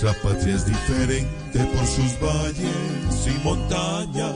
Nuestra patria es diferente por sus valles y montañas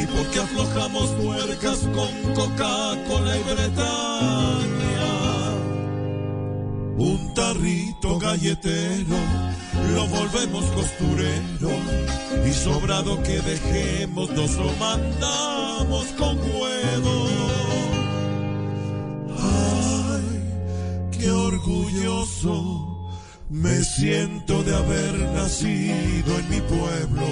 y porque aflojamos tuercas con Coca-Cola y Bretaña. Un tarrito galletero lo volvemos costurero y sobrado que dejemos nos lo mandamos con huevo. Ay, qué orgulloso me siento de haber nacido en mi pueblo.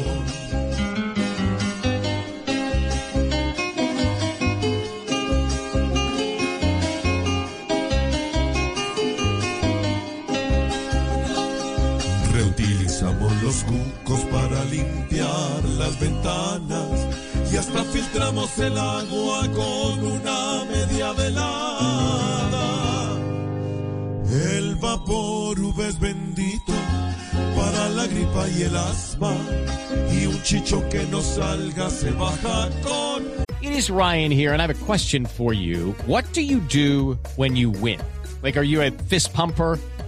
Reutilizamos los cucos para limpiar las ventanas y hasta filtramos el agua con una media velada. El vapor Bendito para la gripa y el asma y un chicho que no salga se baja con It is Ryan here, and I have a question for you. What do you do when you win? Like, are you a fist pumper?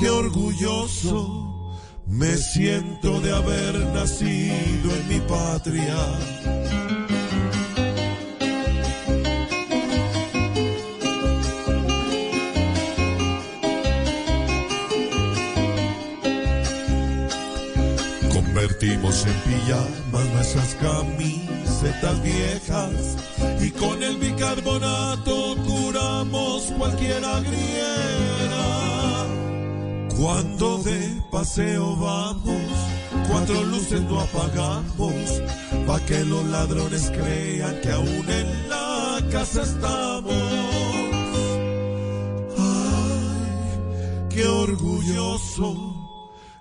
Qué orgulloso me siento de haber nacido en mi patria. Convertimos en pijamas nuestras camisetas viejas y con el bicarbonato curamos cualquier agriera. Cuando de paseo vamos, cuatro luces no apagamos, pa' que los ladrones crean que aún en la casa estamos. Ay, qué orgulloso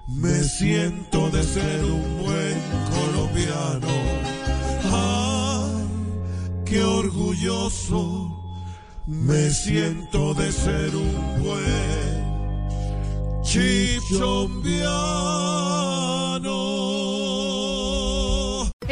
me siento de ser un buen colombiano. Ay, qué orgulloso me siento de ser un buen Chip Chombiar.